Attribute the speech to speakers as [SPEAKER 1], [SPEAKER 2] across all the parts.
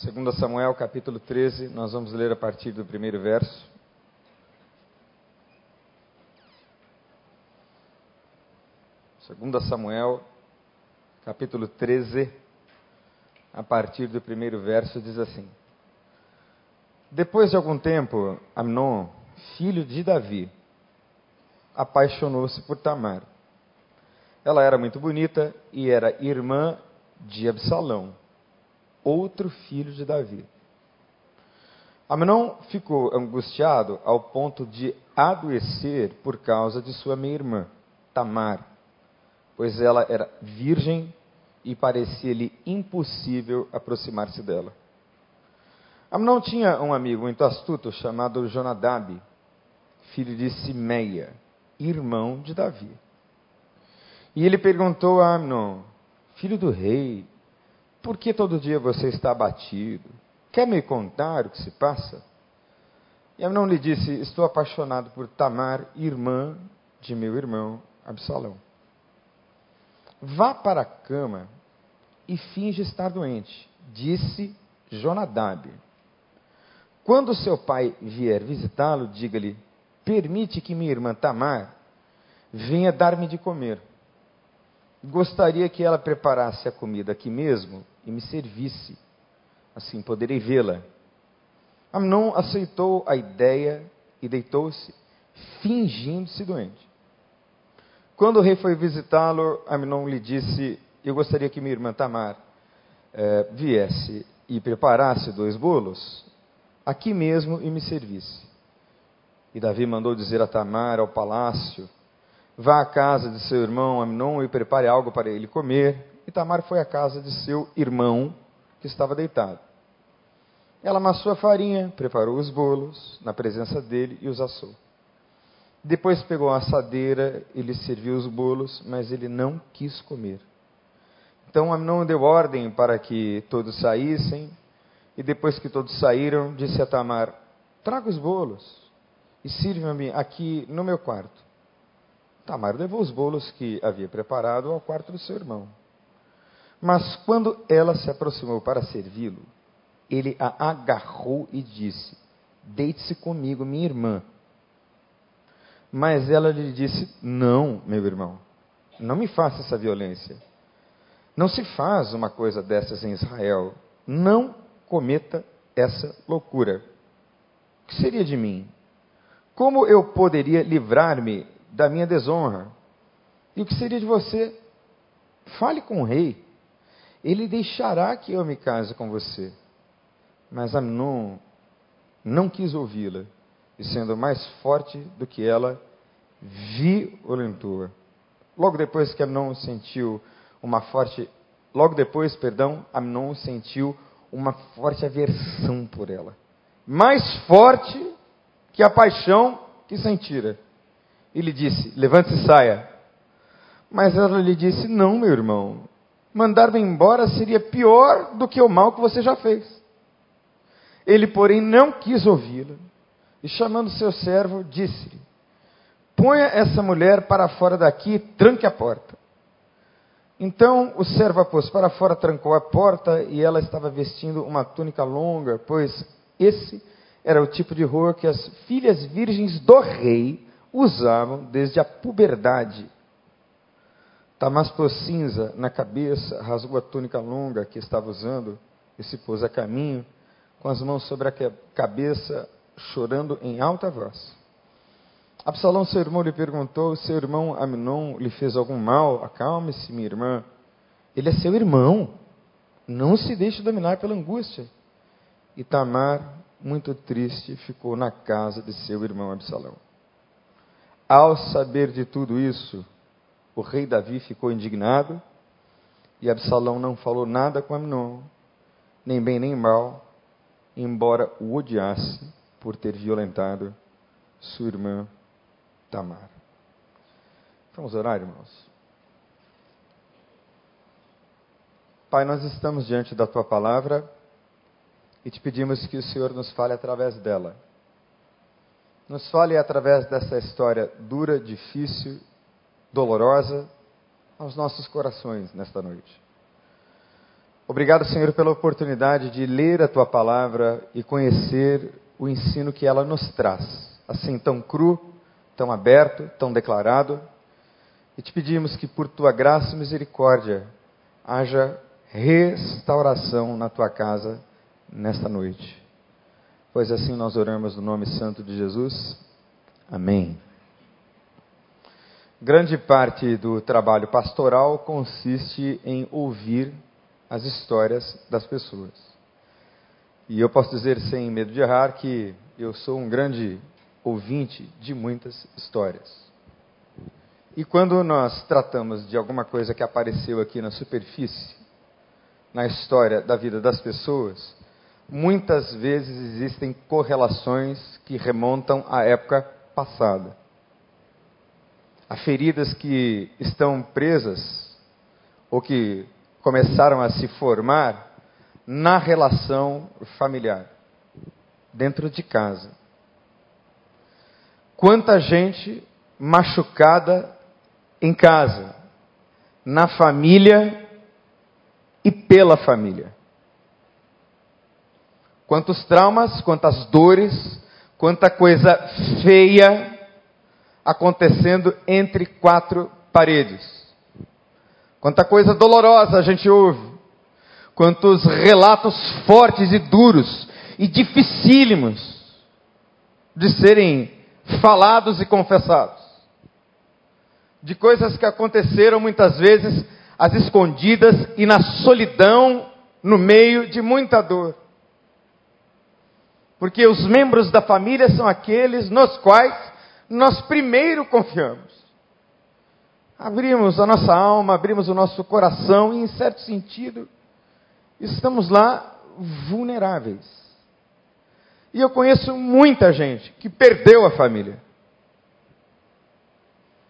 [SPEAKER 1] 2 Samuel capítulo 13, nós vamos ler a partir do primeiro verso. Segunda Samuel, capítulo 13, a partir do primeiro verso, diz assim: Depois de algum tempo, Amnon, filho de Davi, apaixonou-se por Tamar. Ela era muito bonita e era irmã de Absalão outro filho de Davi. Amnon ficou angustiado ao ponto de adoecer por causa de sua meia irmã, Tamar, pois ela era virgem e parecia-lhe impossível aproximar-se dela. Amnon tinha um amigo muito astuto chamado Jonadab, filho de Simeia, irmão de Davi. E ele perguntou a Amnon, filho do rei, por que todo dia você está abatido? Quer me contar o que se passa? E Amnon lhe disse: Estou apaixonado por Tamar, irmã de meu irmão Absalão. Vá para a cama e finge estar doente, disse Jonadab. Quando seu pai vier visitá-lo, diga-lhe: Permite que minha irmã Tamar venha dar-me de comer. Gostaria que ela preparasse a comida aqui mesmo e me servisse. Assim poderei vê-la. Amnon aceitou a ideia e deitou-se, fingindo-se doente. Quando o rei foi visitá-lo, Amnon lhe disse: Eu gostaria que minha irmã Tamar eh, viesse e preparasse dois bolos aqui mesmo e me servisse. E Davi mandou dizer a Tamar ao palácio Vá à casa de seu irmão Amnon e prepare algo para ele comer. Tamar foi à casa de seu irmão, que estava deitado. Ela amassou a farinha, preparou os bolos na presença dele e os assou. Depois pegou a assadeira e lhe serviu os bolos, mas ele não quis comer. Então Amnon deu ordem para que todos saíssem, e depois que todos saíram, disse a Tamar: Traga os bolos e sirva-me aqui no meu quarto. Tamar levou os bolos que havia preparado ao quarto do seu irmão. Mas quando ela se aproximou para servi-lo, ele a agarrou e disse: Deite-se comigo, minha irmã. Mas ela lhe disse: Não, meu irmão, não me faça essa violência. Não se faz uma coisa dessas em Israel. Não cometa essa loucura. O que seria de mim? Como eu poderia livrar-me da minha desonra. E o que seria de você? Fale com o rei. Ele deixará que eu me case com você. Mas Amnon não quis ouvi-la, e sendo mais forte do que ela, violentou-a. Logo depois que Amnon sentiu uma forte, logo depois, perdão, Amnon sentiu uma forte aversão por ela, mais forte que a paixão que sentira e lhe disse: Levante-se e saia. Mas ela lhe disse: Não, meu irmão, mandar-me embora seria pior do que o mal que você já fez. Ele, porém, não quis ouvi-la e, chamando seu servo, disse-lhe: Ponha essa mulher para fora daqui e tranque a porta. Então o servo a pôs para fora, trancou a porta e ela estava vestindo uma túnica longa, pois esse era o tipo de roupa que as filhas virgens do rei usavam desde a puberdade. Tamaspou cinza na cabeça, rasgou a túnica longa que estava usando e se pôs a caminho, com as mãos sobre a cabeça, chorando em alta voz. Absalão, seu irmão, lhe perguntou: Seu irmão Aminon lhe fez algum mal? Acalme-se, minha irmã. Ele é seu irmão. Não se deixe dominar pela angústia. E Tamar, muito triste, ficou na casa de seu irmão Absalão. Ao saber de tudo isso, o rei Davi ficou indignado e Absalão não falou nada com Amnon, nem bem nem mal, embora o odiasse por ter violentado sua irmã Tamar. Vamos orar, irmãos. Pai, nós estamos diante da tua palavra e te pedimos que o Senhor nos fale através dela nos fale através dessa história dura, difícil, dolorosa, aos nossos corações nesta noite. Obrigado, Senhor, pela oportunidade de ler a tua palavra e conhecer o ensino que ela nos traz, assim tão cru, tão aberto, tão declarado. E te pedimos que por tua graça e misericórdia haja restauração na tua casa nesta noite. Pois assim nós oramos no nome santo de Jesus. Amém. Grande parte do trabalho pastoral consiste em ouvir as histórias das pessoas. E eu posso dizer sem medo de errar que eu sou um grande ouvinte de muitas histórias. E quando nós tratamos de alguma coisa que apareceu aqui na superfície, na história da vida das pessoas, muitas vezes existem correlações que remontam à época passada. Há feridas que estão presas ou que começaram a se formar na relação familiar, dentro de casa. Quanta gente machucada em casa, na família e pela família. Quantos traumas, quantas dores, quanta coisa feia acontecendo entre quatro paredes. Quanta coisa dolorosa a gente ouve. Quantos relatos fortes e duros e dificílimos de serem falados e confessados. De coisas que aconteceram muitas vezes às escondidas e na solidão, no meio de muita dor. Porque os membros da família são aqueles nos quais nós primeiro confiamos. Abrimos a nossa alma, abrimos o nosso coração e, em certo sentido, estamos lá vulneráveis. E eu conheço muita gente que perdeu a família.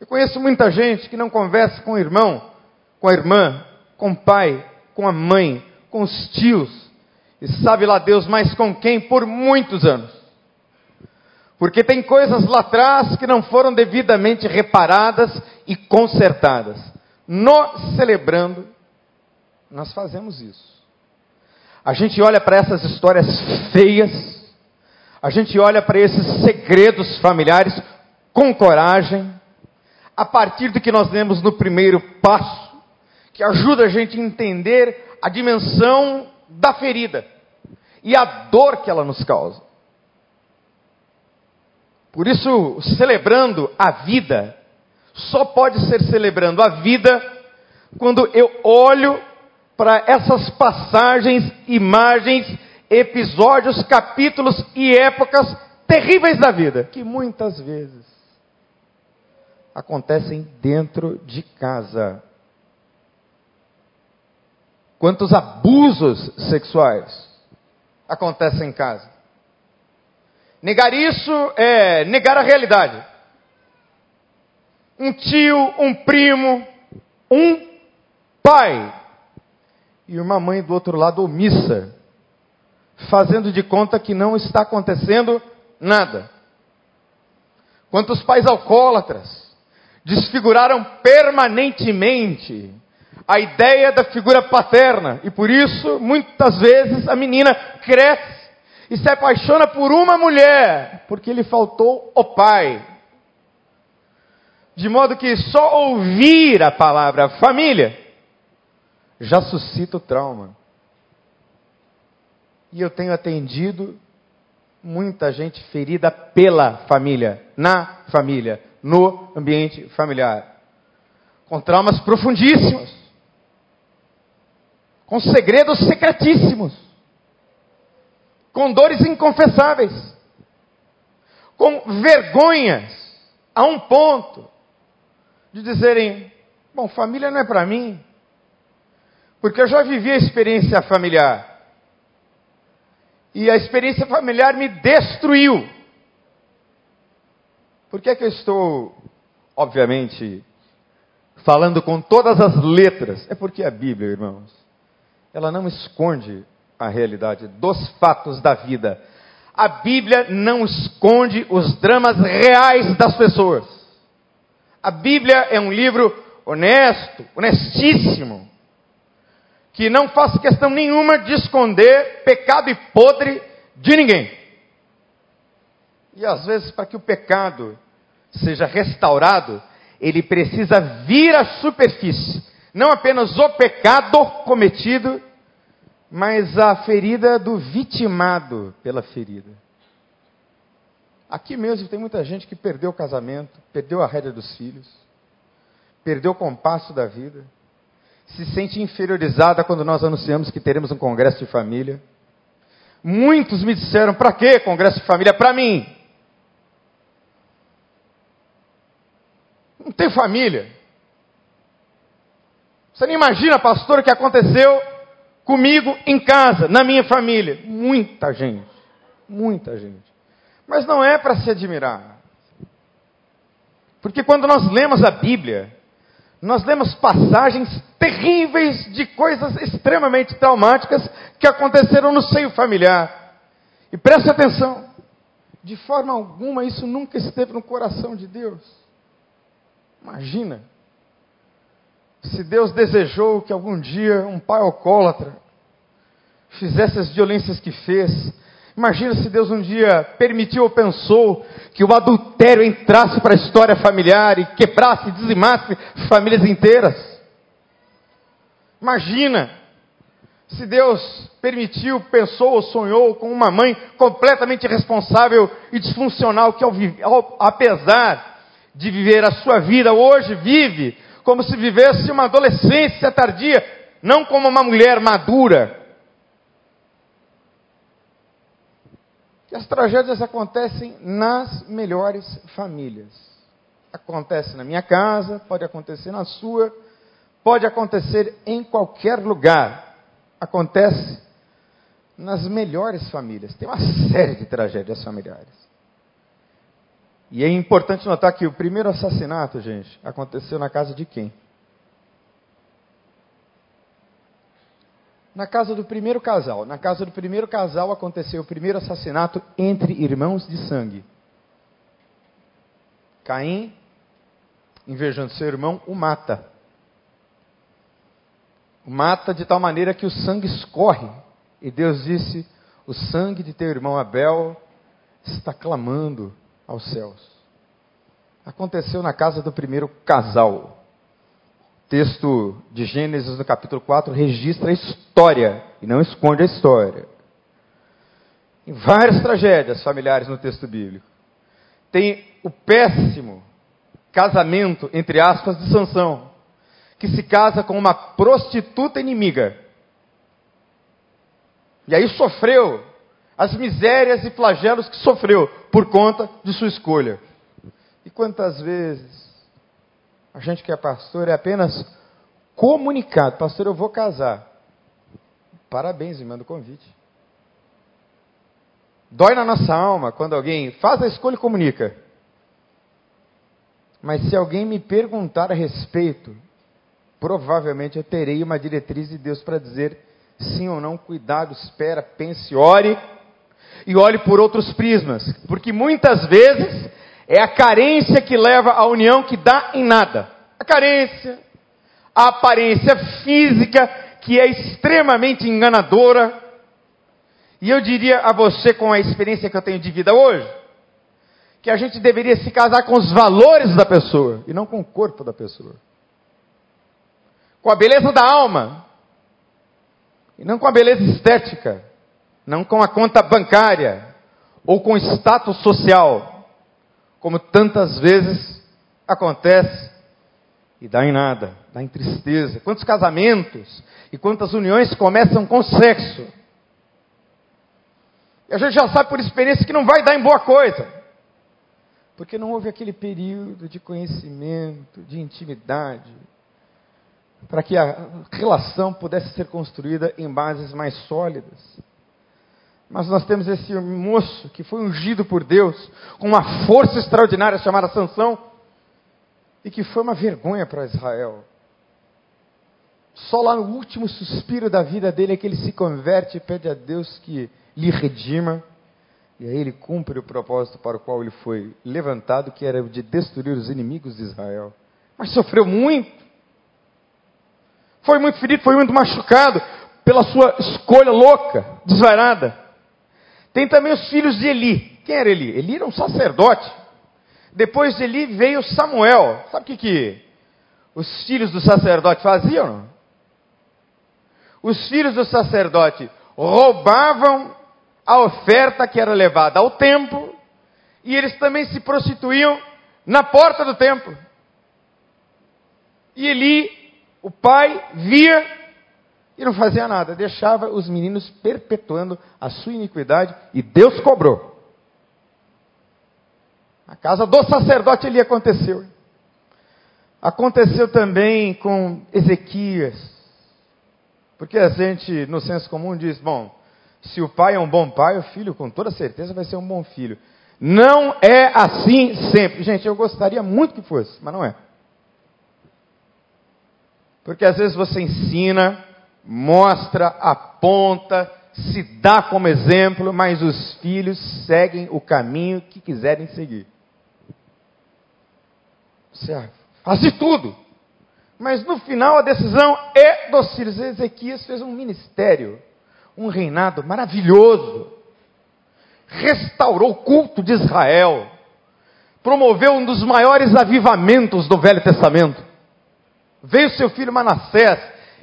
[SPEAKER 1] Eu conheço muita gente que não conversa com o irmão, com a irmã, com o pai, com a mãe, com os tios, e sabe lá Deus mais com quem por muitos anos. Porque tem coisas lá atrás que não foram devidamente reparadas e consertadas. No celebrando, nós fazemos isso. A gente olha para essas histórias feias, a gente olha para esses segredos familiares com coragem, a partir do que nós lemos no primeiro passo, que ajuda a gente a entender a dimensão da ferida e a dor que ela nos causa. Por isso, celebrando a vida, só pode ser celebrando a vida quando eu olho para essas passagens, imagens, episódios, capítulos e épocas terríveis da vida, que muitas vezes acontecem dentro de casa. Quantos abusos sexuais acontecem em casa? Negar isso é negar a realidade. Um tio, um primo, um pai e uma mãe do outro lado omissa, fazendo de conta que não está acontecendo nada. Quantos pais alcoólatras desfiguraram permanentemente a ideia da figura paterna e por isso muitas vezes a menina cresce e se apaixona por uma mulher, porque lhe faltou o pai. De modo que só ouvir a palavra família já suscita o trauma. E eu tenho atendido muita gente ferida pela família, na família, no ambiente familiar, com traumas profundíssimos, com segredos secretíssimos com dores inconfessáveis, com vergonhas, a um ponto de dizerem: bom, família não é para mim, porque eu já vivi a experiência familiar. E a experiência familiar me destruiu. Por que é que eu estou, obviamente, falando com todas as letras? É porque a Bíblia, irmãos, ela não esconde a realidade dos fatos da vida. A Bíblia não esconde os dramas reais das pessoas. A Bíblia é um livro honesto, honestíssimo, que não faça questão nenhuma de esconder pecado e podre de ninguém. E às vezes, para que o pecado seja restaurado, ele precisa vir à superfície. Não apenas o pecado cometido, mas a ferida do vitimado pela ferida. Aqui mesmo tem muita gente que perdeu o casamento, perdeu a rédea dos filhos, perdeu o compasso da vida, se sente inferiorizada quando nós anunciamos que teremos um congresso de família. Muitos me disseram: para que congresso de família? Para mim. Não tem família. Você não imagina, pastor, o que aconteceu comigo em casa, na minha família. Muita gente. Muita gente. Mas não é para se admirar. Porque quando nós lemos a Bíblia, nós lemos passagens terríveis de coisas extremamente traumáticas que aconteceram no seio familiar. E preste atenção, de forma alguma isso nunca esteve no coração de Deus. Imagina, se Deus desejou que algum dia um pai alcoólatra fizesse as violências que fez, imagina se Deus um dia permitiu ou pensou que o adultério entrasse para a história familiar e quebrasse, dizimasse famílias inteiras. Imagina se Deus permitiu, pensou ou sonhou com uma mãe completamente irresponsável e disfuncional que, ao, ao, apesar de viver a sua vida hoje, vive como se vivesse uma adolescência tardia, não como uma mulher madura. E as tragédias acontecem nas melhores famílias. Acontece na minha casa, pode acontecer na sua, pode acontecer em qualquer lugar. Acontece nas melhores famílias. Tem uma série de tragédias familiares. E é importante notar que o primeiro assassinato, gente, aconteceu na casa de quem? Na casa do primeiro casal. Na casa do primeiro casal aconteceu o primeiro assassinato entre irmãos de sangue. Caim, invejando seu irmão, o mata. O mata de tal maneira que o sangue escorre. E Deus disse: O sangue de teu irmão Abel está clamando aos céus. Aconteceu na casa do primeiro casal. O texto de Gênesis, no capítulo 4, registra a história e não esconde a história. Tem várias tragédias familiares no texto bíblico. Tem o péssimo casamento, entre aspas, de Sansão, que se casa com uma prostituta inimiga. E aí sofreu as misérias e flagelos que sofreu por conta de sua escolha. E quantas vezes a gente que é pastor é apenas comunicado: Pastor, eu vou casar. Parabéns, me manda o convite. Dói na nossa alma quando alguém faz a escolha e comunica. Mas se alguém me perguntar a respeito, provavelmente eu terei uma diretriz de Deus para dizer sim ou não, cuidado, espera, pense, ore e olhe por outros prismas, porque muitas vezes é a carência que leva à união que dá em nada. A carência, a aparência física que é extremamente enganadora. E eu diria a você, com a experiência que eu tenho de vida hoje, que a gente deveria se casar com os valores da pessoa e não com o corpo da pessoa. Com a beleza da alma e não com a beleza estética não com a conta bancária ou com status social, como tantas vezes acontece e dá em nada, dá em tristeza. Quantos casamentos e quantas uniões começam com sexo? E a gente já sabe por experiência que não vai dar em boa coisa. Porque não houve aquele período de conhecimento, de intimidade, para que a relação pudesse ser construída em bases mais sólidas. Mas nós temos esse moço que foi ungido por Deus com uma força extraordinária chamada Sansão e que foi uma vergonha para Israel. Só lá no último suspiro da vida dele é que ele se converte e pede a Deus que lhe redima. E aí ele cumpre o propósito para o qual ele foi levantado, que era o de destruir os inimigos de Israel. Mas sofreu muito. foi muito ferido, foi muito machucado pela sua escolha louca, desvairada. Tem também os filhos de Eli. Quem era Eli? Eli era um sacerdote. Depois de Eli veio Samuel. Sabe o que, que os filhos do sacerdote faziam? Os filhos do sacerdote roubavam a oferta que era levada ao templo e eles também se prostituíam na porta do templo. E Eli, o pai, via e não fazia nada, deixava os meninos perpetuando a sua iniquidade e Deus cobrou. A casa do sacerdote ali aconteceu. Aconteceu também com Ezequias. Porque a gente, no senso comum, diz: bom, se o pai é um bom pai, o filho, com toda certeza, vai ser um bom filho. Não é assim sempre. Gente, eu gostaria muito que fosse, mas não é. Porque às vezes você ensina, mostra, aponta, se dá como exemplo, mas os filhos seguem o caminho que quiserem seguir. Você faz de tudo. Mas no final a decisão é dos filhos. Ezequias fez um ministério, um reinado maravilhoso restaurou o culto de Israel, promoveu um dos maiores avivamentos do Velho Testamento. Veio seu filho Manassés,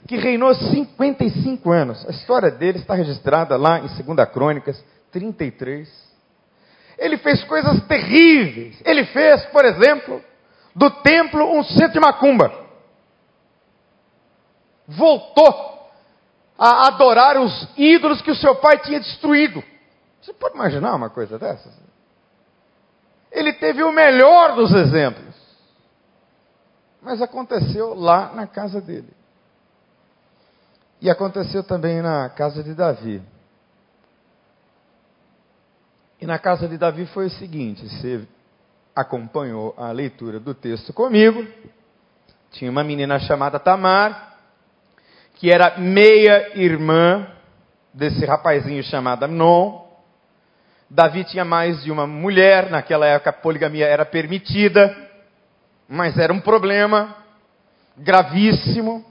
[SPEAKER 1] que reinou 55 anos. A história dele está registrada lá em 2 Crônicas 33. Ele fez coisas terríveis. Ele fez, por exemplo, do templo um centro de macumba. Voltou a adorar os ídolos que o seu pai tinha destruído. Você pode imaginar uma coisa dessas? Ele teve o melhor dos exemplos. Mas aconteceu lá na casa dele. E aconteceu também na casa de Davi. E na casa de Davi foi o seguinte: você acompanhou a leitura do texto comigo. Tinha uma menina chamada Tamar, que era meia irmã desse rapazinho chamado Amnon. Davi tinha mais de uma mulher, naquela época a poligamia era permitida, mas era um problema gravíssimo,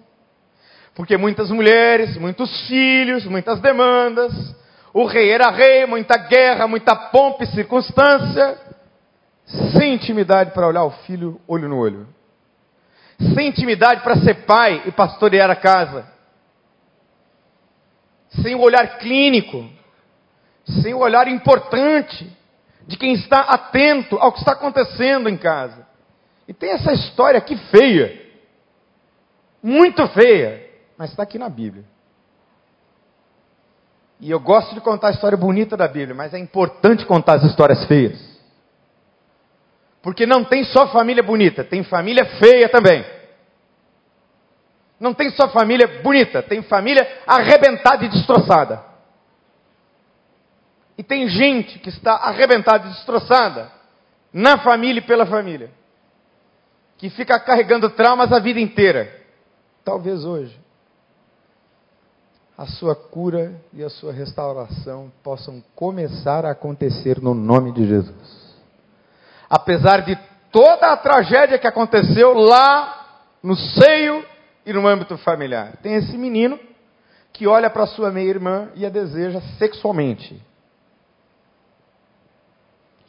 [SPEAKER 1] porque muitas mulheres, muitos filhos, muitas demandas, o rei era rei, muita guerra, muita pompa e circunstância, sem intimidade para olhar o filho olho no olho, sem intimidade para ser pai e pastorear a casa, sem o olhar clínico, sem o olhar importante de quem está atento ao que está acontecendo em casa. E tem essa história aqui feia, muito feia, mas está aqui na Bíblia. E eu gosto de contar a história bonita da Bíblia, mas é importante contar as histórias feias. Porque não tem só família bonita, tem família feia também. Não tem só família bonita, tem família arrebentada e destroçada. E tem gente que está arrebentada e destroçada na família e pela família, que fica carregando traumas a vida inteira. Talvez hoje a sua cura e a sua restauração possam começar a acontecer no nome de Jesus. Apesar de toda a tragédia que aconteceu lá no seio e no âmbito familiar. Tem esse menino que olha para sua meia-irmã e a deseja sexualmente.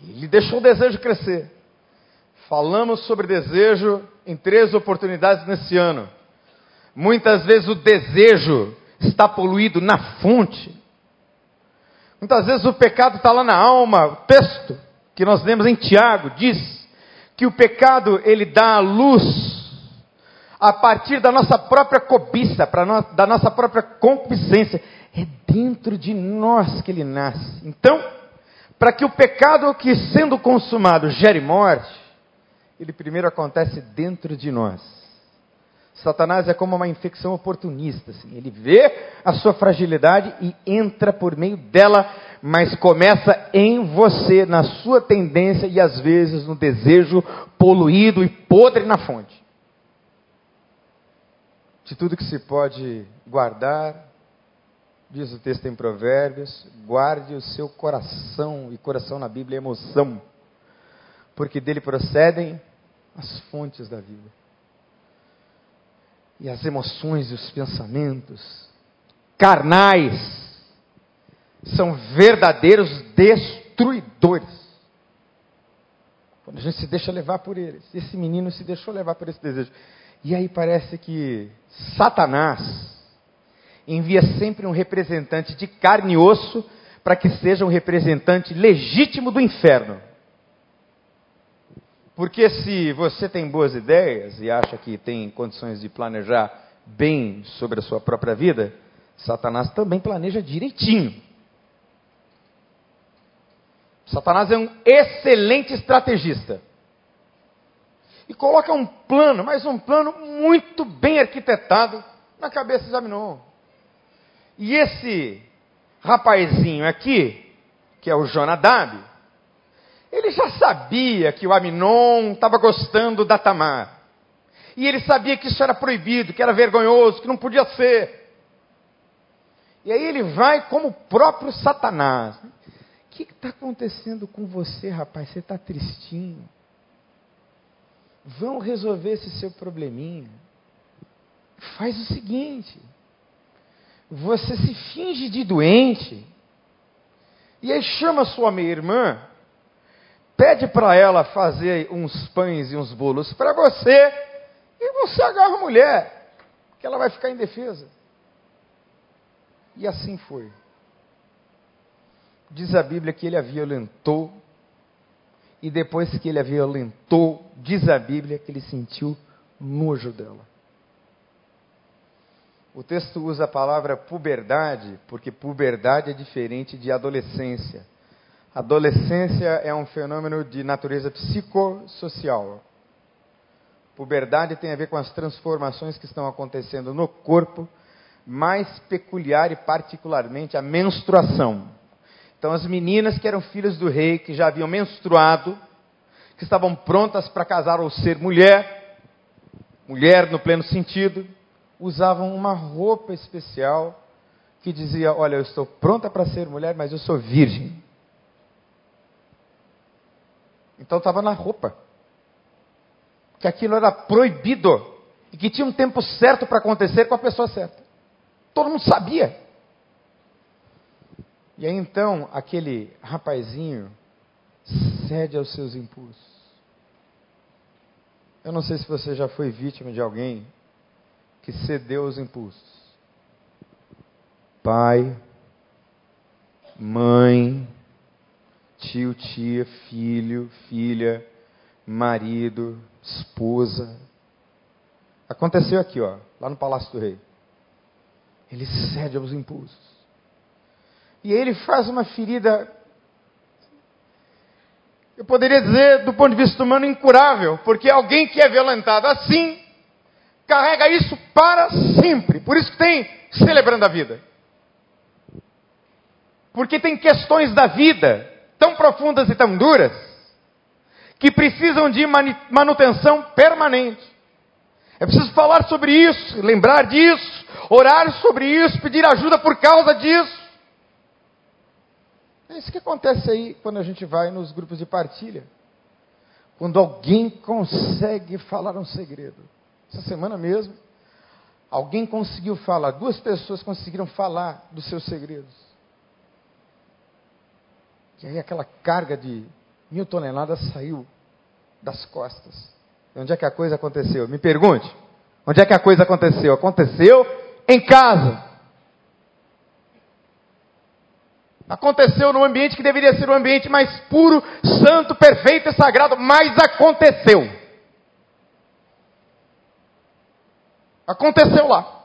[SPEAKER 1] Ele deixou o desejo crescer. Falamos sobre desejo em três oportunidades nesse ano. Muitas vezes o desejo está poluído na fonte. Muitas vezes o pecado está lá na alma. O texto que nós lemos em Tiago diz que o pecado ele dá a luz a partir da nossa própria cobiça, no, da nossa própria concupiscência. É dentro de nós que ele nasce. Então, para que o pecado que sendo consumado gere morte, ele primeiro acontece dentro de nós. Satanás é como uma infecção oportunista, assim. ele vê a sua fragilidade e entra por meio dela, mas começa em você, na sua tendência e às vezes no desejo poluído e podre na fonte. De tudo que se pode guardar, Diz o texto em Provérbios: guarde o seu coração, e coração na Bíblia é emoção, porque dele procedem as fontes da vida. E as emoções e os pensamentos carnais são verdadeiros destruidores. Quando a gente se deixa levar por eles. Esse menino se deixou levar por esse desejo. E aí parece que Satanás envia sempre um representante de carne e osso para que seja um representante legítimo do inferno. Porque se você tem boas ideias e acha que tem condições de planejar bem sobre a sua própria vida, Satanás também planeja direitinho. Satanás é um excelente estrategista. E coloca um plano, mas um plano muito bem arquitetado na cabeça de Aminon. E esse rapazinho aqui, que é o Jonadab, ele já sabia que o Aminon estava gostando da Tamar. E ele sabia que isso era proibido, que era vergonhoso, que não podia ser. E aí ele vai como o próprio Satanás. O que está acontecendo com você, rapaz? Você está tristinho. Vamos resolver esse seu probleminha. Faz o seguinte: você se finge de doente, e aí chama sua meia-irmã, Pede para ela fazer uns pães e uns bolos para você, e você agarra a mulher, que ela vai ficar indefesa. E assim foi. Diz a Bíblia que ele a violentou, e depois que ele a violentou, diz a Bíblia que ele sentiu nojo dela. O texto usa a palavra puberdade, porque puberdade é diferente de adolescência. Adolescência é um fenômeno de natureza psicossocial. Puberdade tem a ver com as transformações que estão acontecendo no corpo, mais peculiar e particularmente a menstruação. Então, as meninas que eram filhas do rei, que já haviam menstruado, que estavam prontas para casar ou ser mulher, mulher no pleno sentido, usavam uma roupa especial que dizia: Olha, eu estou pronta para ser mulher, mas eu sou virgem. Então estava na roupa. Que aquilo era proibido. E que tinha um tempo certo para acontecer com a pessoa certa. Todo mundo sabia. E aí então aquele rapazinho cede aos seus impulsos. Eu não sei se você já foi vítima de alguém que cedeu aos impulsos. Pai, mãe, tio, tia, filho, filha, marido, esposa. Aconteceu aqui, ó, lá no Palácio do Rei. Ele cede aos impulsos. E aí ele faz uma ferida, eu poderia dizer, do ponto de vista humano, incurável, porque alguém que é violentado assim, carrega isso para sempre. Por isso que tem celebrando a vida. Porque tem questões da vida tão profundas e tão duras que precisam de manutenção permanente. É preciso falar sobre isso, lembrar disso, orar sobre isso, pedir ajuda por causa disso. É isso que acontece aí quando a gente vai nos grupos de partilha. Quando alguém consegue falar um segredo. Essa semana mesmo, alguém conseguiu falar, duas pessoas conseguiram falar dos seus segredos. E aí aquela carga de mil toneladas saiu das costas. E onde é que a coisa aconteceu? Me pergunte. Onde é que a coisa aconteceu? Aconteceu em casa. Aconteceu num ambiente que deveria ser um ambiente mais puro, santo, perfeito e sagrado, mas aconteceu. Aconteceu lá.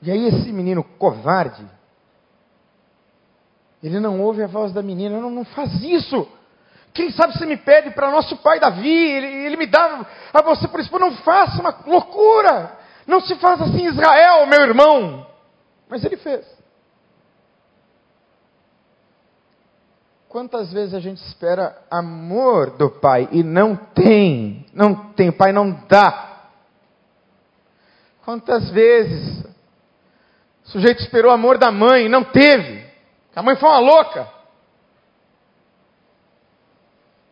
[SPEAKER 1] E aí esse menino covarde, ele não ouve a voz da menina, não, não faz isso. Quem sabe você me pede para nosso pai Davi, ele, ele, me dá a você por isso. Não faça uma loucura. Não se faz assim Israel, meu irmão. Mas ele fez. Quantas vezes a gente espera amor do pai e não tem? Não tem, o pai não dá. Quantas vezes o sujeito esperou amor da mãe e não teve? A mãe foi uma louca.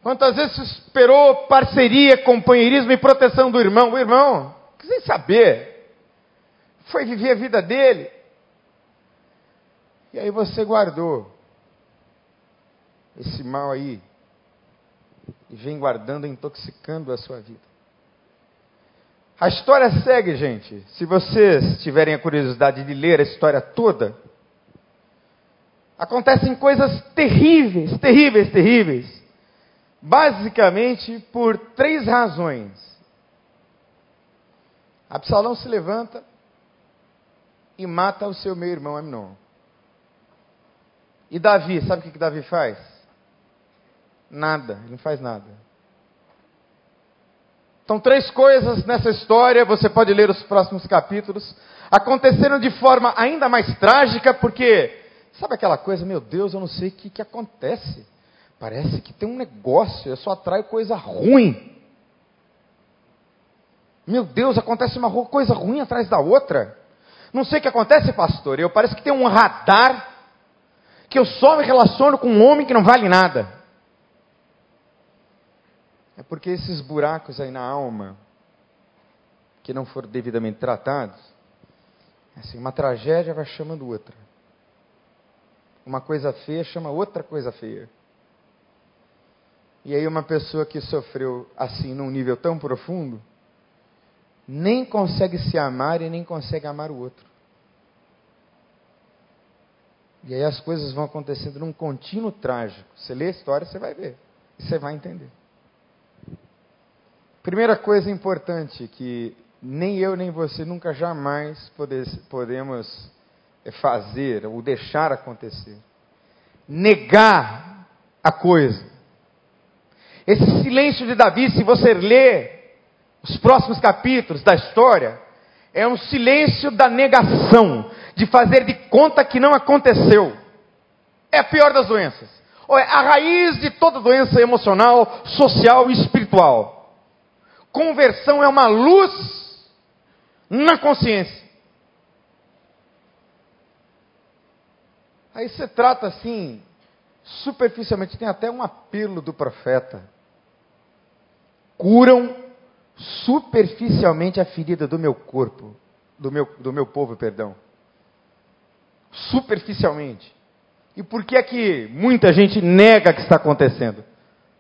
[SPEAKER 1] Quantas vezes esperou parceria, companheirismo e proteção do irmão? O irmão sem saber. Foi viver a vida dele. E aí você guardou esse mal aí e vem guardando, intoxicando a sua vida. A história segue, gente. Se vocês tiverem a curiosidade de ler a história toda, acontecem coisas terríveis, terríveis, terríveis. Basicamente por três razões. Absalão se levanta e mata o seu meio irmão Amnon. E Davi, sabe o que, que Davi faz? Nada, ele não faz nada. Então, três coisas nessa história, você pode ler os próximos capítulos, aconteceram de forma ainda mais trágica, porque, sabe aquela coisa, meu Deus, eu não sei o que, que acontece. Parece que tem um negócio, eu só atraio coisa ruim. Meu Deus, acontece uma coisa ruim atrás da outra. Não sei o que acontece, pastor. Eu parece que tem um radar que eu só me relaciono com um homem que não vale nada. É porque esses buracos aí na alma, que não foram devidamente tratados, assim, uma tragédia vai chamando outra. Uma coisa feia chama outra coisa feia. E aí uma pessoa que sofreu assim num nível tão profundo, nem consegue se amar e nem consegue amar o outro. E aí as coisas vão acontecendo num contínuo trágico. Você lê a história, você vai ver. E você vai entender. Primeira coisa importante que nem eu nem você nunca jamais podemos eh, fazer ou deixar acontecer. Negar a coisa. Esse silêncio de Davi, se você ler os próximos capítulos da história, é um silêncio da negação, de fazer de conta que não aconteceu. É a pior das doenças. Ou é a raiz de toda doença emocional, social e espiritual. Conversão é uma luz na consciência. Aí você trata assim, superficialmente, tem até um apelo do profeta. Curam superficialmente a ferida do meu corpo, do meu, do meu povo, perdão. Superficialmente. E por que é que muita gente nega que está acontecendo?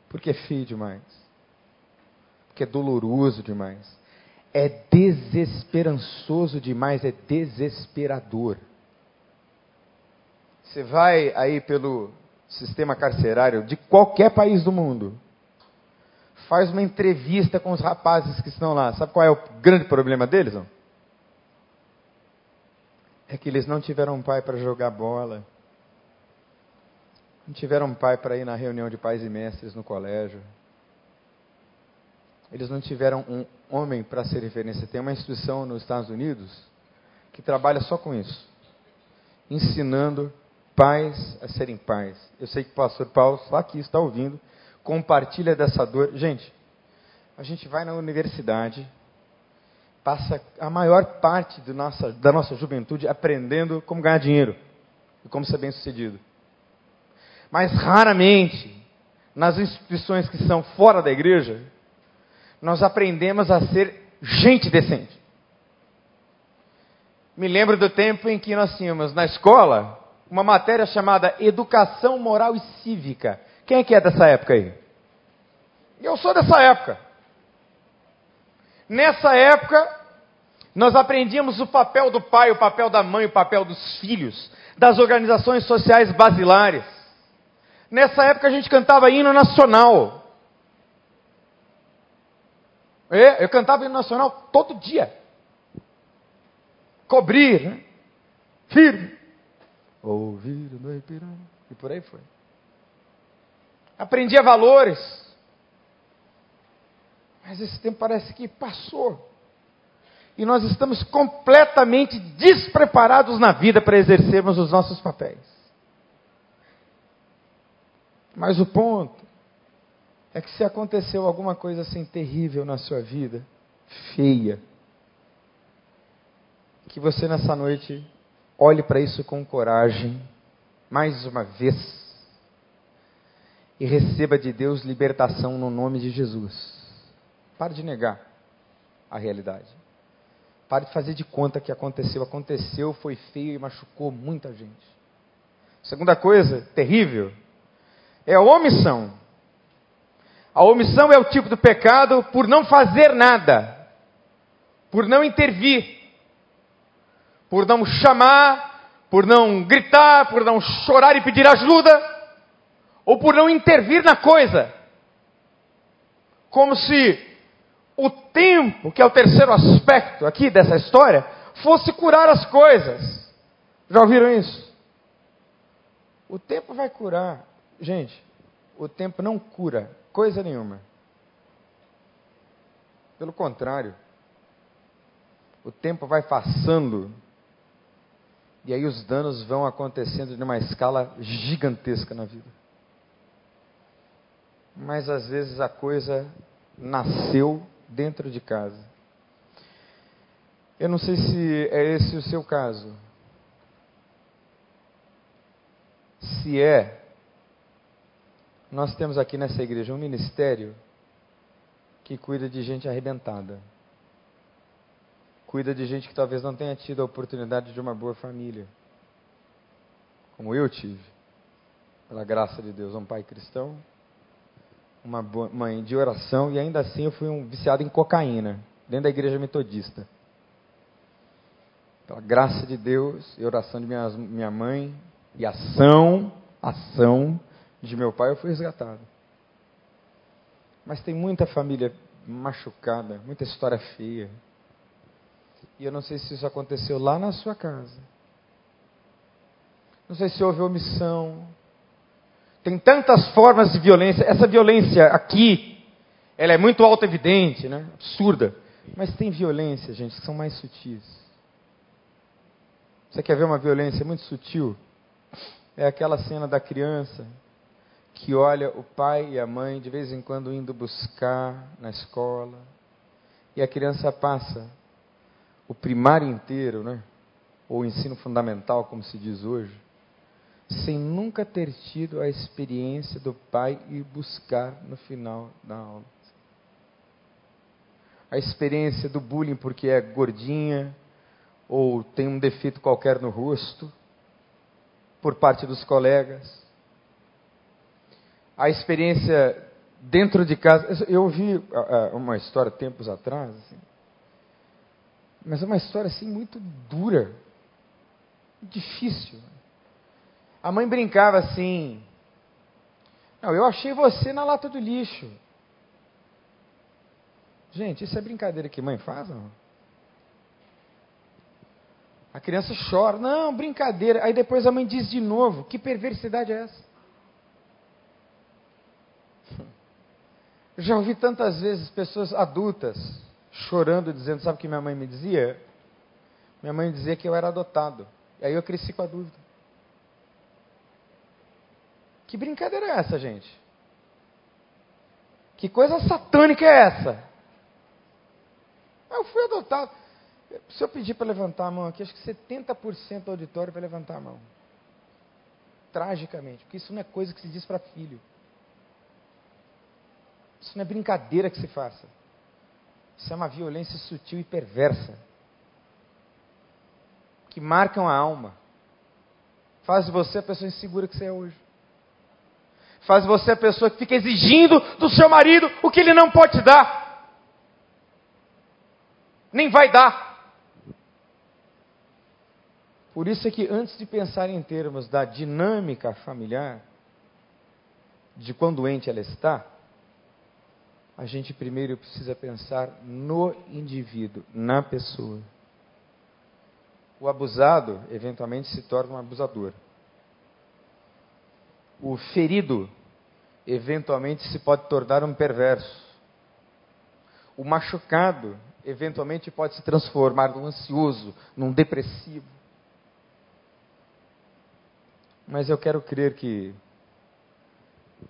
[SPEAKER 1] Porque é feio demais que é doloroso demais. É desesperançoso demais, é desesperador. Você vai aí pelo sistema carcerário de qualquer país do mundo, faz uma entrevista com os rapazes que estão lá. Sabe qual é o grande problema deles? Não? É que eles não tiveram um pai para jogar bola. Não tiveram um pai para ir na reunião de pais e mestres no colégio. Eles não tiveram um homem para ser referência. Tem uma instituição nos Estados Unidos que trabalha só com isso, ensinando pais a serem pais. Eu sei que o pastor Paulo, só aqui está ouvindo, compartilha dessa dor. Gente, a gente vai na universidade, passa a maior parte nossa, da nossa juventude aprendendo como ganhar dinheiro e como ser bem sucedido. Mas raramente, nas instituições que são fora da igreja, nós aprendemos a ser gente decente. Me lembro do tempo em que nós tínhamos na escola uma matéria chamada Educação Moral e Cívica. Quem é que é dessa época aí? Eu sou dessa época. Nessa época, nós aprendíamos o papel do pai, o papel da mãe, o papel dos filhos, das organizações sociais basilares. Nessa época a gente cantava hino nacional. É, eu cantava hino nacional todo dia. Cobrir, né? firme. Ouvir no Ipiranga. E por aí foi. Aprendia valores. Mas esse tempo parece que passou. E nós estamos completamente despreparados na vida para exercermos os nossos papéis. Mas o ponto é que se aconteceu alguma coisa assim terrível na sua vida, feia, que você nessa noite olhe para isso com coragem, mais uma vez, e receba de Deus libertação no nome de Jesus. Pare de negar a realidade. Pare de fazer de conta que aconteceu. Aconteceu, foi feio e machucou muita gente. Segunda coisa terrível é a omissão. A omissão é o tipo do pecado por não fazer nada, por não intervir, por não chamar, por não gritar, por não chorar e pedir ajuda, ou por não intervir na coisa. Como se o tempo, que é o terceiro aspecto aqui dessa história, fosse curar as coisas. Já ouviram isso? O tempo vai curar. Gente, o tempo não cura coisa nenhuma. Pelo contrário, o tempo vai passando e aí os danos vão acontecendo de uma escala gigantesca na vida. Mas às vezes a coisa nasceu dentro de casa. Eu não sei se é esse o seu caso. Se é, nós temos aqui nessa igreja um ministério que cuida de gente arrebentada. Cuida de gente que talvez não tenha tido a oportunidade de uma boa família. Como eu tive. Pela graça de Deus, um pai cristão, uma mãe de oração e ainda assim eu fui um viciado em cocaína, dentro da igreja metodista. Pela graça de Deus e oração de minha, minha mãe e ação, ação de meu pai, eu fui resgatado. Mas tem muita família machucada, muita história feia. E eu não sei se isso aconteceu lá na sua casa. Não sei se houve omissão. Tem tantas formas de violência. Essa violência aqui, ela é muito auto-evidente, né? absurda. Mas tem violência, gente, que são mais sutis. Você quer ver uma violência muito sutil? É aquela cena da criança que olha o pai e a mãe de vez em quando indo buscar na escola. E a criança passa o primário inteiro, né? ou o ensino fundamental, como se diz hoje, sem nunca ter tido a experiência do pai ir buscar no final da aula. A experiência do bullying porque é gordinha ou tem um defeito qualquer no rosto por parte dos colegas a experiência dentro de casa. Eu ouvi uma história tempos atrás, assim, mas é uma história assim muito dura, difícil. A mãe brincava assim: Não, eu achei você na lata do lixo. Gente, isso é brincadeira que mãe faz, não? A criança chora, não, brincadeira. Aí depois a mãe diz de novo: Que perversidade é essa? Já ouvi tantas vezes pessoas adultas chorando, dizendo: Sabe o que minha mãe me dizia? Minha mãe dizia que eu era adotado. E aí eu cresci com a dúvida. Que brincadeira é essa, gente? Que coisa satânica é essa? Eu fui adotado. Se eu pedir para levantar a mão aqui, acho que 70% do auditório vai levantar a mão. Tragicamente, porque isso não é coisa que se diz para filho. Isso não é brincadeira que se faça. Isso é uma violência sutil e perversa. Que marcam a alma. Faz de você a pessoa insegura que você é hoje. Faz de você a pessoa que fica exigindo do seu marido o que ele não pode dar. Nem vai dar. Por isso é que antes de pensar em termos da dinâmica familiar, de quão doente ela está, a gente primeiro precisa pensar no indivíduo, na pessoa. O abusado, eventualmente, se torna um abusador. O ferido, eventualmente, se pode tornar um perverso. O machucado, eventualmente, pode se transformar num ansioso, num depressivo. Mas eu quero crer que,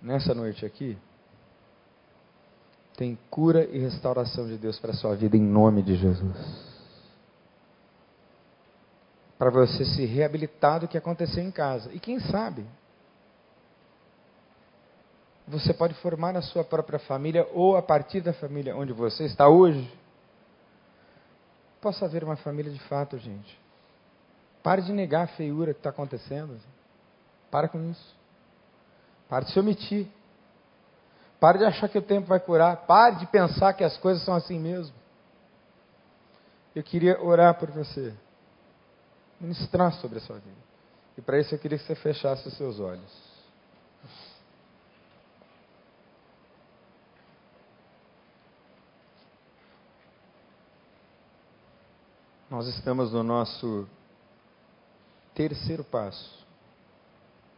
[SPEAKER 1] nessa noite aqui, tem cura e restauração de Deus para a sua vida em nome de Jesus. Para você se reabilitar do que aconteceu em casa. E quem sabe, você pode formar a sua própria família ou a partir da família onde você está hoje. possa haver uma família de fato, gente. Pare de negar a feiura que está acontecendo. Para com isso. Pare de se omitir. Pare de achar que o tempo vai curar. Pare de pensar que as coisas são assim mesmo. Eu queria orar por você. Ministrar sobre a sua vida. E para isso eu queria que você fechasse os seus olhos. Nós estamos no nosso terceiro passo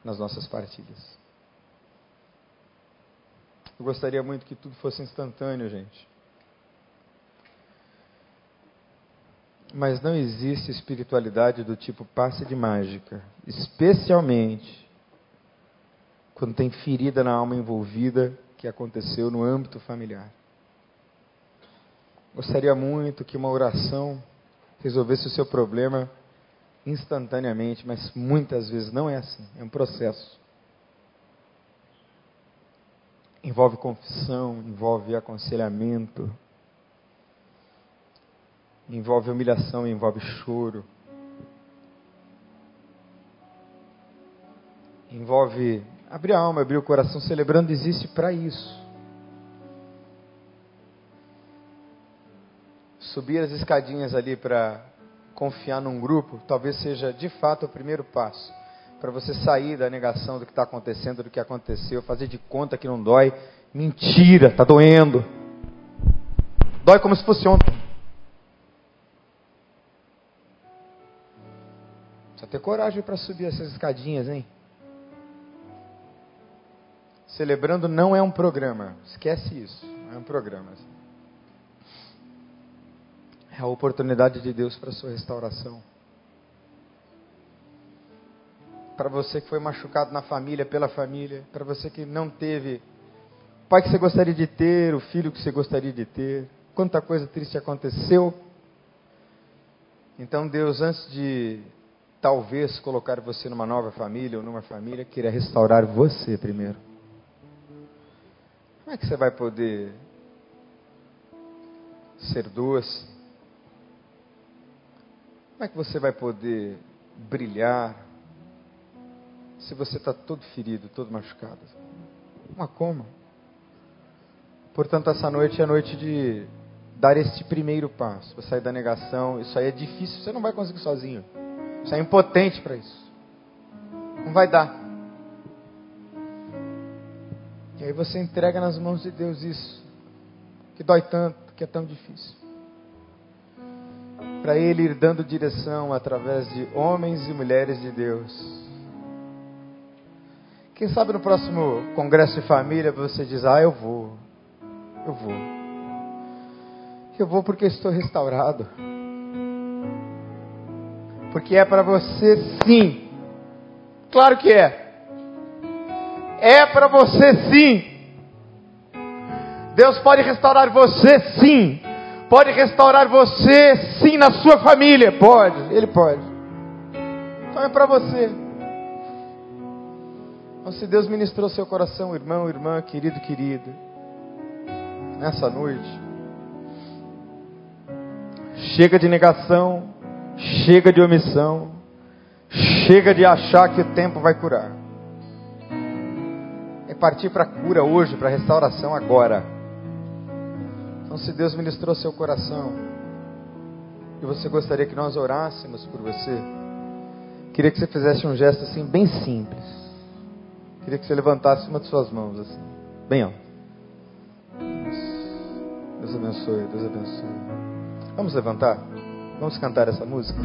[SPEAKER 1] nas nossas partilhas. Eu gostaria muito que tudo fosse instantâneo, gente. Mas não existe espiritualidade do tipo passe de mágica, especialmente quando tem ferida na alma envolvida que aconteceu no âmbito familiar. Gostaria muito que uma oração resolvesse o seu problema instantaneamente, mas muitas vezes não é assim, é um processo. Envolve confissão, envolve aconselhamento, envolve humilhação, envolve choro, envolve abrir a alma, abrir o coração, celebrando existe para isso. subir as escadinhas ali para confiar num grupo, talvez seja de fato o primeiro passo para você sair da negação do que está acontecendo, do que aconteceu, fazer de conta que não dói. Mentira, está doendo. Dói como se fosse ontem. Precisa ter coragem para subir essas escadinhas, hein? Celebrando não é um programa. Esquece isso. Não é um programa. É a oportunidade de Deus para sua restauração. Para você que foi machucado na família, pela família, para você que não teve o pai que você gostaria de ter, o filho que você gostaria de ter, quanta coisa triste aconteceu. Então Deus, antes de talvez colocar você numa nova família ou numa família, queria restaurar você primeiro. Como é que você vai poder ser doce, como é que você vai poder brilhar se você está todo ferido, todo machucado? Uma coma. Portanto, essa noite é a noite de dar este primeiro passo, para sair da negação. Isso aí é difícil, você não vai conseguir sozinho. Você é impotente para isso. Não vai dar. E aí você entrega nas mãos de Deus isso, que dói tanto, que é tão difícil para Ele ir dando direção através de homens e mulheres de Deus. Quem sabe no próximo congresso de família você diz: Ah, eu vou, eu vou. Eu vou porque estou restaurado. Porque é para você sim. Claro que é. É para você sim. Deus pode restaurar você sim pode restaurar você, sim, na sua família. Pode, Ele pode. Então é para você. Então, se Deus ministrou seu coração, irmão, irmã, querido, querida, nessa noite, chega de negação, chega de omissão, chega de achar que o tempo vai curar. É partir para a cura hoje, para a restauração agora. Então, se Deus ministrou seu coração e você gostaria que nós orássemos por você, queria que você fizesse um gesto assim, bem simples. Queria que você levantasse uma de suas mãos, assim, bem alto. Deus abençoe, Deus abençoe. Vamos levantar? Vamos cantar essa música?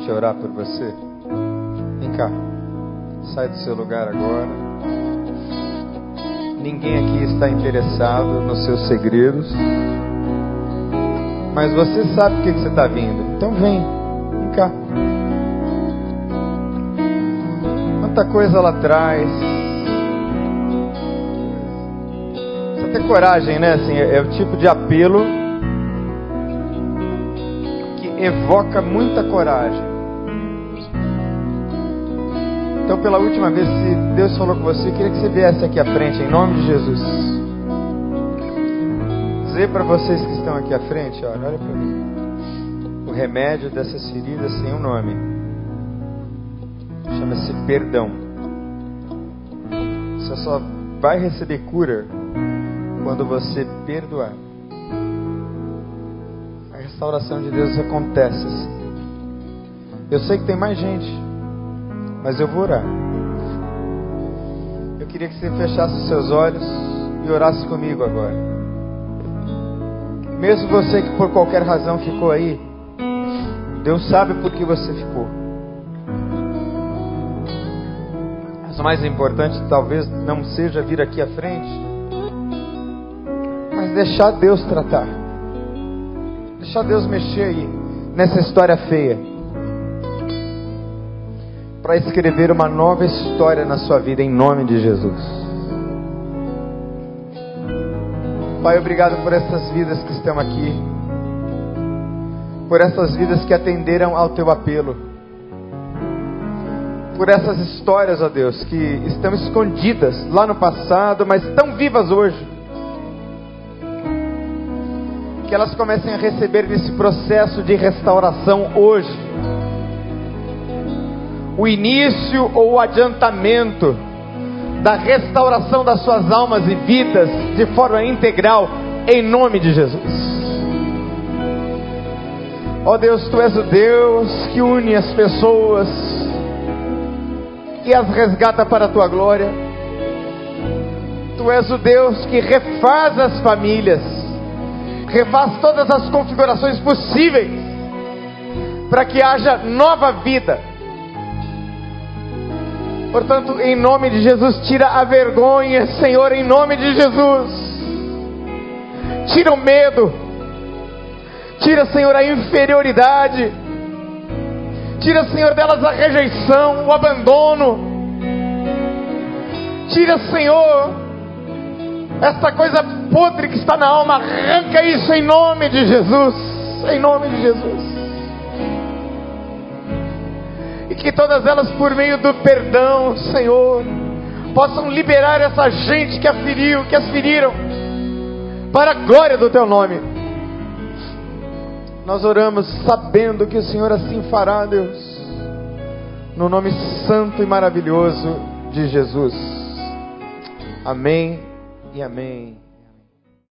[SPEAKER 1] Gente orar por você. Vem cá. Sai do seu lugar agora. Ninguém aqui está interessado nos seus segredos. Mas você sabe o que, você está vindo. Então vem. Vem cá. Quanta coisa lá atrás. Você tem coragem, né? Assim, é, é o tipo de apelo que evoca muita coragem. Então, pela última vez, se Deus falou com você, eu queria que você viesse aqui à frente, em nome de Jesus. Dizer para vocês que estão aqui à frente, olha, olha para mim. O remédio dessas feridas tem um nome. Chama-se perdão. Você só vai receber cura quando você perdoar. A restauração de Deus acontece assim. Eu sei que tem mais gente mas eu vou orar. Eu queria que você fechasse os seus olhos e orasse comigo agora. Mesmo você que por qualquer razão ficou aí, Deus sabe por que você ficou. Mas o mais importante talvez não seja vir aqui à frente, mas deixar Deus tratar. Deixar Deus mexer aí nessa história feia para escrever uma nova história na sua vida, em nome de Jesus. Pai, obrigado por essas vidas que estão aqui, por essas vidas que atenderam ao teu apelo, por essas histórias, ó Deus, que estão escondidas lá no passado, mas tão vivas hoje. Que elas comecem a receber nesse processo de restauração hoje o início ou o adiantamento da restauração das suas almas e vidas de forma integral, em nome de Jesus. Ó oh Deus, Tu és o Deus que une as pessoas e as resgata para a Tua glória. Tu és o Deus que refaz as famílias, refaz todas as configurações possíveis para que haja nova vida Portanto, em nome de Jesus, tira a vergonha, Senhor, em nome de Jesus. Tira o medo. Tira, Senhor, a inferioridade. Tira, Senhor, delas a rejeição, o abandono. Tira, Senhor, essa coisa podre que está na alma. Arranca isso em nome de Jesus. Em nome de Jesus e que todas elas, por meio do perdão, Senhor, possam liberar essa gente que a feriu, que as feriram, para a glória do Teu nome. Nós oramos sabendo que o Senhor assim fará, Deus, no nome santo e maravilhoso de Jesus. Amém e amém.